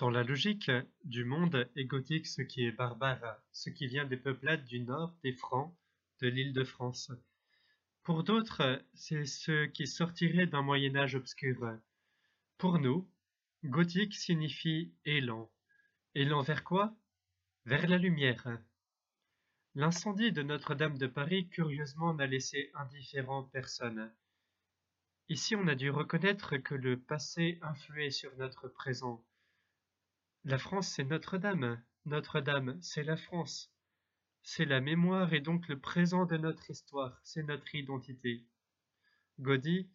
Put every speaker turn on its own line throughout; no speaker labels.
Dans la logique du monde est gothique ce qui est barbare, ce qui vient des peuplades du nord, des Francs, de l'île de France. Pour d'autres, c'est ce qui sortirait d'un Moyen Âge obscur. Pour nous, gothique signifie élan. Élan vers quoi? Vers la lumière. L'incendie de Notre-Dame de Paris curieusement n'a laissé indifférent personne. Ici on a dû reconnaître que le passé influait sur notre présent. La France c'est Notre-Dame, Notre-Dame c'est la France. C'est la mémoire et donc le présent de notre histoire, c'est notre identité. Gaudi,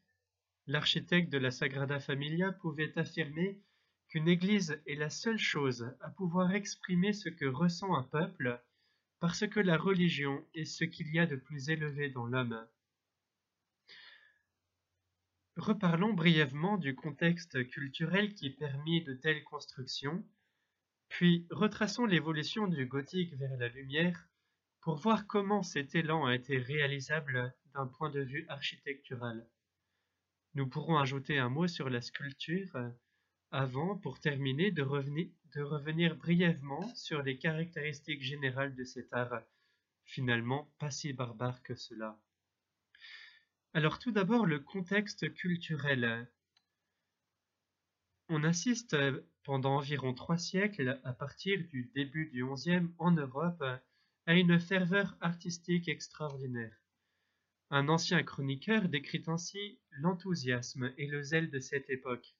l'architecte de la Sagrada Familia, pouvait affirmer qu'une église est la seule chose à pouvoir exprimer ce que ressent un peuple, parce que la religion est ce qu'il y a de plus élevé dans l'homme. Reparlons brièvement du contexte culturel qui permit de telles constructions, puis retraçons l'évolution du gothique vers la lumière pour voir comment cet élan a été réalisable d'un point de vue architectural. Nous pourrons ajouter un mot sur la sculpture avant, pour terminer, de revenir, de revenir brièvement sur les caractéristiques générales de cet art, finalement pas si barbare que cela. Alors tout d'abord le contexte culturel. On assiste pendant environ trois siècles, à partir du début du XIe en Europe, a une ferveur artistique extraordinaire. Un ancien chroniqueur décrit ainsi l'enthousiasme et le zèle de cette époque.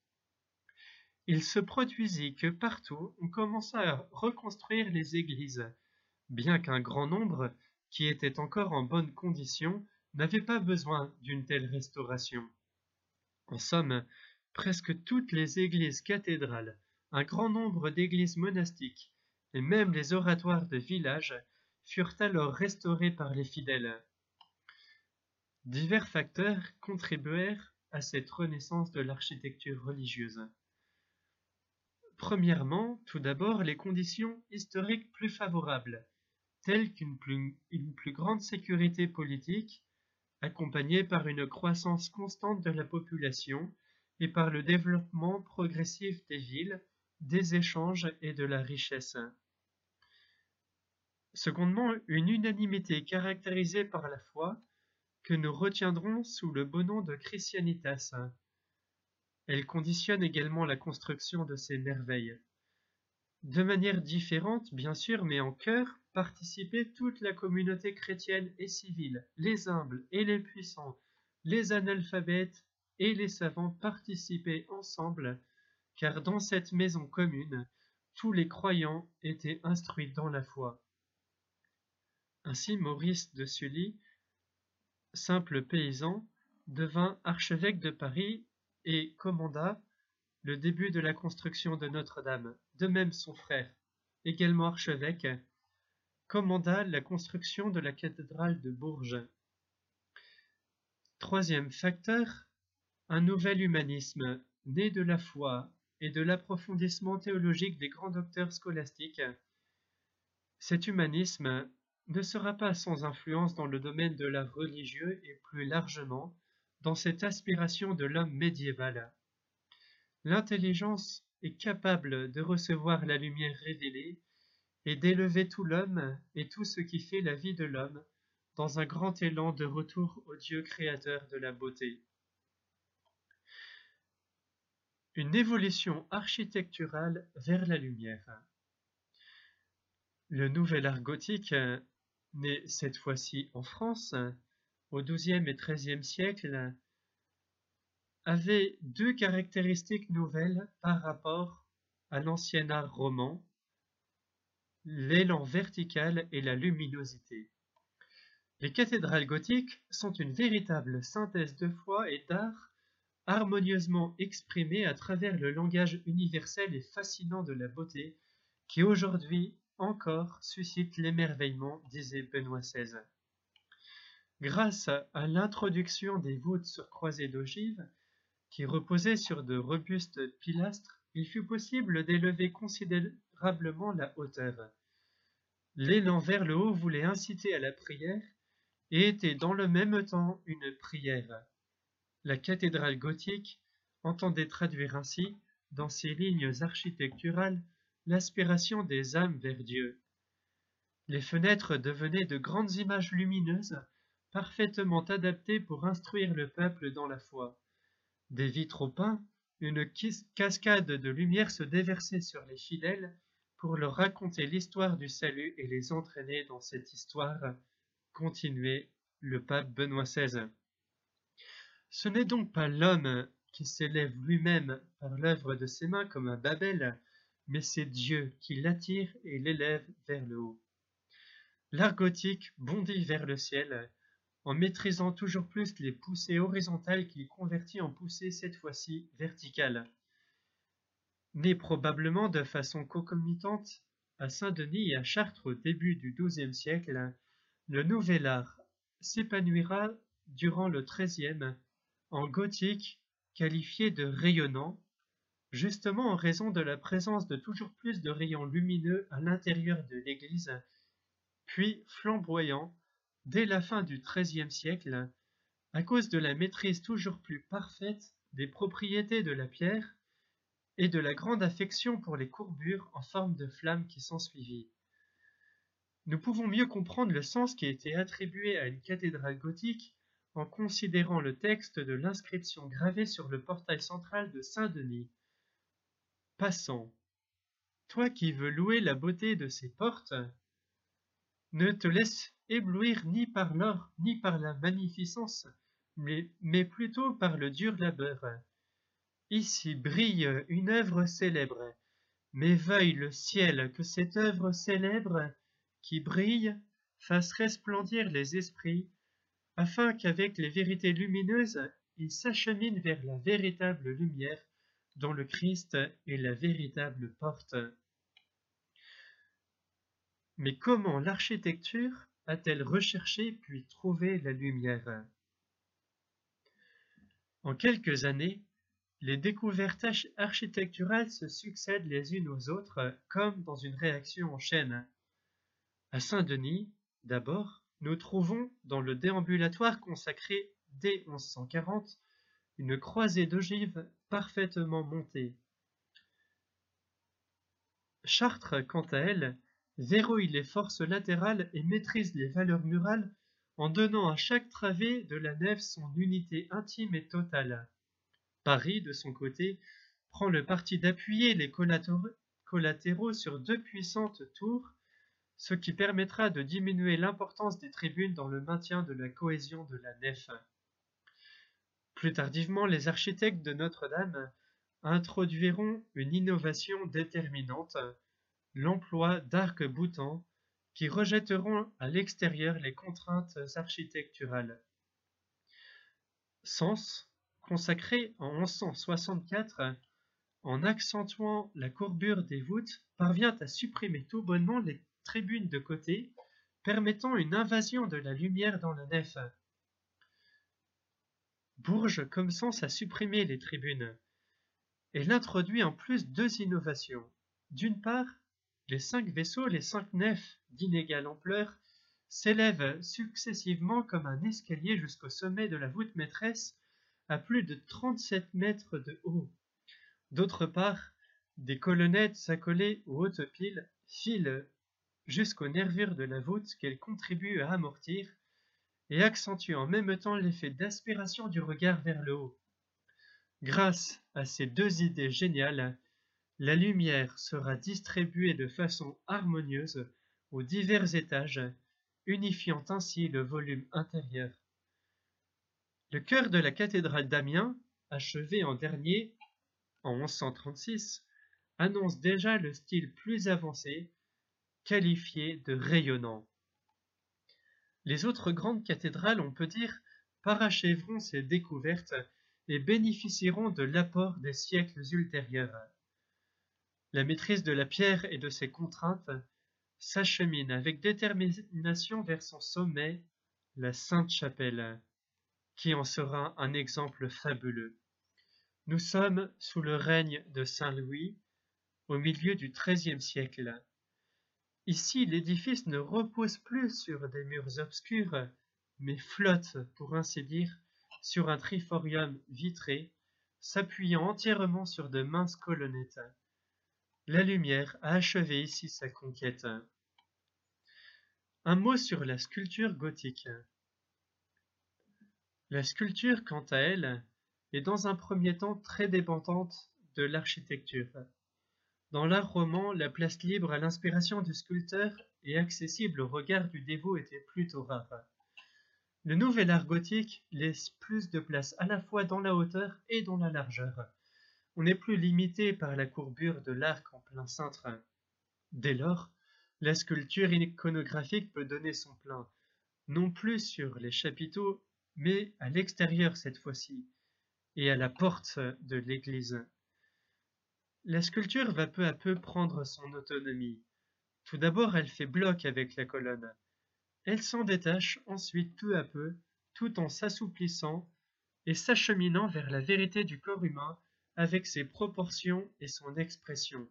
Il se produisit que partout on commença à reconstruire les églises, bien qu'un grand nombre, qui étaient encore en bonne condition, n'avaient pas besoin d'une telle restauration. En somme, presque toutes les églises cathédrales, un grand nombre d'églises monastiques, et même les oratoires de village furent alors restaurés par les fidèles. Divers facteurs contribuèrent à cette renaissance de l'architecture religieuse. Premièrement, tout d'abord, les conditions historiques plus favorables, telles qu'une plus, grande sécurité politique, accompagnée par une croissance constante de la population et par le développement progressif des villes, des échanges et de la richesse. Secondement, une unanimité caractérisée par la foi que nous retiendrons sous le beau nom de Christianitas. Elle conditionne également la construction de ces merveilles. De manière différente, bien sûr, mais en cœur, participait toute la communauté chrétienne et civile, les humbles et les puissants, les analphabètes et les savants participaient ensemble, car dans cette maison commune, tous les croyants étaient instruits dans la foi. Ainsi Maurice de Sully, simple paysan, devint archevêque de Paris et commanda le début de la construction de Notre-Dame. De même son frère, également archevêque, commanda la construction de la cathédrale de Bourges. Troisième facteur, un nouvel humanisme né de la foi et de l'approfondissement théologique des grands docteurs scolastiques. Cet humanisme ne sera pas sans influence dans le domaine de l'art religieux et plus largement dans cette aspiration de l'homme médiéval. L'intelligence est capable de recevoir la lumière révélée et d'élever tout l'homme et tout ce qui fait la vie de l'homme dans un grand élan de retour au Dieu créateur de la beauté. Une évolution architecturale vers la lumière. Le nouvel art gothique né cette fois-ci en France, au XIIe et XIIIe siècle, avait deux caractéristiques nouvelles par rapport à l'ancien art roman, l'élan vertical et la luminosité. Les cathédrales gothiques sont une véritable synthèse de foi et d'art harmonieusement exprimée à travers le langage universel et fascinant de la beauté qui aujourd'hui encore suscite l'émerveillement, disait Benoît XVI. Grâce à l'introduction des voûtes sur croisées d'ogives, qui reposaient sur de robustes pilastres, il fut possible d'élever considérablement la hauteur. L'élan vers le haut voulait inciter à la prière et était dans le même temps une prière. La cathédrale gothique entendait traduire ainsi dans ses lignes architecturales, l'aspiration des âmes vers Dieu. Les fenêtres devenaient de grandes images lumineuses, parfaitement adaptées pour instruire le peuple dans la foi. Des vitraux peints, une cascade de lumière se déversait sur les fidèles pour leur raconter l'histoire du salut et les entraîner dans cette histoire, continuait le pape Benoît XVI. Ce n'est donc pas l'homme qui s'élève lui-même par l'œuvre de ses mains comme un Babel, mais c'est Dieu qui l'attire et l'élève vers le haut. L'art gothique bondit vers le ciel, en maîtrisant toujours plus les poussées horizontales qu'il convertit en poussées cette fois-ci verticales. Né probablement de façon concomitante à Saint-Denis et à Chartres au début du XIIe siècle, le nouvel art s'épanouira durant le XIIIe en gothique qualifié de rayonnant, justement en raison de la présence de toujours plus de rayons lumineux à l'intérieur de l'église, puis flamboyant dès la fin du XIIIe siècle, à cause de la maîtrise toujours plus parfaite des propriétés de la pierre et de la grande affection pour les courbures en forme de flammes qui s'ensuivit. Nous pouvons mieux comprendre le sens qui a été attribué à une cathédrale gothique en considérant le texte de l'inscription gravée sur le portail central de Saint-Denis. Passant, toi qui veux louer la beauté de ces portes, ne te laisse éblouir ni par l'or ni par la magnificence, mais, mais plutôt par le dur labeur. Ici brille une œuvre célèbre, mais veuille le ciel que cette œuvre célèbre, qui brille, fasse resplendir les esprits, afin qu'avec les vérités lumineuses, ils s'acheminent vers la véritable lumière, dont le Christ est la véritable porte. Mais comment l'architecture a-t-elle recherché puis trouvé la lumière? En quelques années, les découvertes architecturales se succèdent les unes aux autres comme dans une réaction en chaîne. À Saint-Denis, d'abord, nous trouvons dans le déambulatoire consacré dès 1140 une croisée d'ogives parfaitement montée. Chartres, quant à elle, verrouille les forces latérales et maîtrise les valeurs murales en donnant à chaque travée de la nef son unité intime et totale. Paris, de son côté, prend le parti d'appuyer les collatéraux sur deux puissantes tours, ce qui permettra de diminuer l'importance des tribunes dans le maintien de la cohésion de la nef. Plus tardivement, les architectes de Notre-Dame introduiront une innovation déterminante, l'emploi d'arcs-boutants qui rejetteront à l'extérieur les contraintes architecturales. Sens, consacré en 1164, en accentuant la courbure des voûtes, parvient à supprimer tout bonnement les tribunes de côté, permettant une invasion de la lumière dans la nef. Bourges commence à supprimer les tribunes. Elle introduit en plus deux innovations. D'une part, les cinq vaisseaux, les cinq nefs d'inégale ampleur, s'élèvent successivement comme un escalier jusqu'au sommet de la voûte maîtresse à plus de 37 mètres de haut. D'autre part, des colonnettes accolées aux hautes piles filent jusqu'aux nervures de la voûte qu'elles contribuent à amortir et accentuent en même temps l'effet d'aspiration du regard vers le haut. Grâce à ces deux idées géniales, la lumière sera distribuée de façon harmonieuse aux divers étages, unifiant ainsi le volume intérieur. Le chœur de la cathédrale d'Amiens, achevé en dernier en 1136, annonce déjà le style plus avancé, qualifié de rayonnant. Les autres grandes cathédrales, on peut dire, parachèveront ces découvertes et bénéficieront de l'apport des siècles ultérieurs. La maîtrise de la pierre et de ses contraintes s'achemine avec détermination vers son sommet, la Sainte-Chapelle, qui en sera un exemple fabuleux. Nous sommes sous le règne de Saint Louis, au milieu du XIIIe siècle. Ici, l'édifice ne repose plus sur des murs obscurs, mais flotte, pour ainsi dire, sur un triforium vitré, s'appuyant entièrement sur de minces colonnettes. La lumière a achevé ici sa conquête. Un mot sur la sculpture gothique. La sculpture, quant à elle, est dans un premier temps très dépendante de l'architecture. Dans l'art roman, la place libre à l'inspiration du sculpteur et accessible au regard du dévot était plutôt rare. Le nouvel art gothique laisse plus de place à la fois dans la hauteur et dans la largeur. On n'est plus limité par la courbure de l'arc en plein cintre. Dès lors, la sculpture iconographique peut donner son plein, non plus sur les chapiteaux, mais à l'extérieur cette fois-ci, et à la porte de l'église. La sculpture va peu à peu prendre son autonomie. Tout d'abord elle fait bloc avec la colonne. Elle s'en détache ensuite peu à peu, tout en s'assouplissant et s'acheminant vers la vérité du corps humain avec ses proportions et son expression.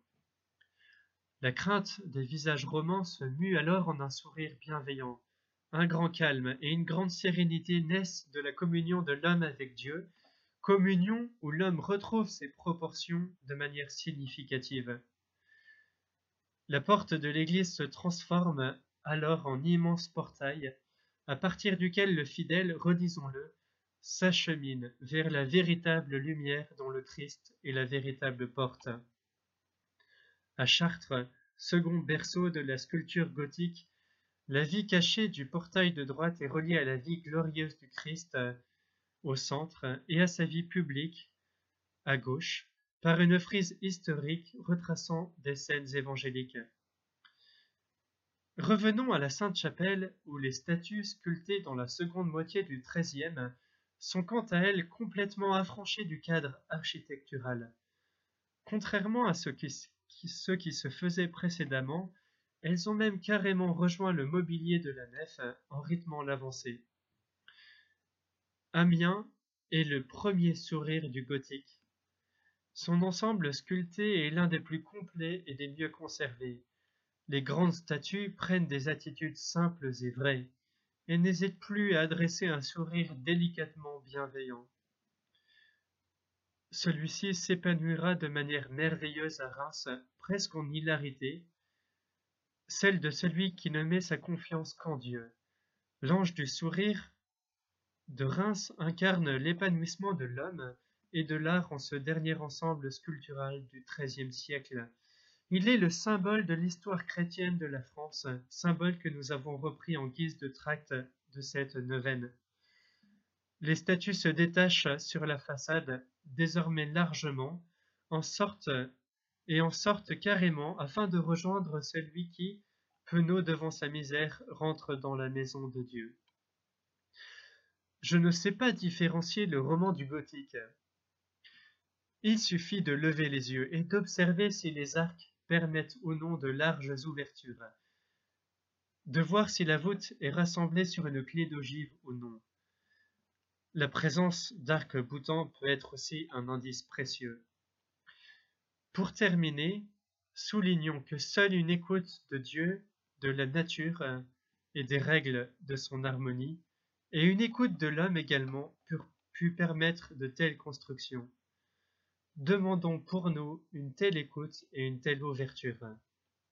La crainte des visages romans se mue alors en un sourire bienveillant. Un grand calme et une grande sérénité naissent de la communion de l'homme avec Dieu communion où l'homme retrouve ses proportions de manière significative. La porte de l'église se transforme alors en immense portail, à partir duquel le fidèle, redisons-le, s'achemine vers la véritable lumière dont le Christ est la véritable porte. À Chartres, second berceau de la sculpture gothique, la vie cachée du portail de droite est reliée à la vie glorieuse du Christ au centre et à sa vie publique, à gauche, par une frise historique retraçant des scènes évangéliques. Revenons à la Sainte-Chapelle où les statues sculptées dans la seconde moitié du XIIIe sont quant à elles complètement affranchies du cadre architectural. Contrairement à ce qui, ce qui se faisait précédemment, elles ont même carrément rejoint le mobilier de la nef en rythmant l'avancée. Amiens est le premier sourire du gothique. Son ensemble sculpté est l'un des plus complets et des mieux conservés. Les grandes statues prennent des attitudes simples et vraies, et n'hésitent plus à adresser un sourire délicatement bienveillant. Celui-ci s'épanouira de manière merveilleuse à Reims, presque en hilarité, celle de celui qui ne met sa confiance qu'en Dieu. L'ange du sourire de Reims incarne l'épanouissement de l'homme et de l'art en ce dernier ensemble sculptural du XIIIe siècle. Il est le symbole de l'histoire chrétienne de la France, symbole que nous avons repris en guise de tract de cette neuvaine. Les statues se détachent sur la façade, désormais largement, en sorte et en sortent carrément afin de rejoindre celui qui, penaud devant sa misère, rentre dans la maison de Dieu. Je ne sais pas différencier le roman du gothique. Il suffit de lever les yeux et d'observer si les arcs permettent ou non de larges ouvertures, de voir si la voûte est rassemblée sur une clé d'ogive ou non. La présence d'arcs boutants peut être aussi un indice précieux. Pour terminer, soulignons que seule une écoute de Dieu, de la nature et des règles de son harmonie et une écoute de l'homme également pu permettre de telles constructions. Demandons pour nous une telle écoute et une telle ouverture.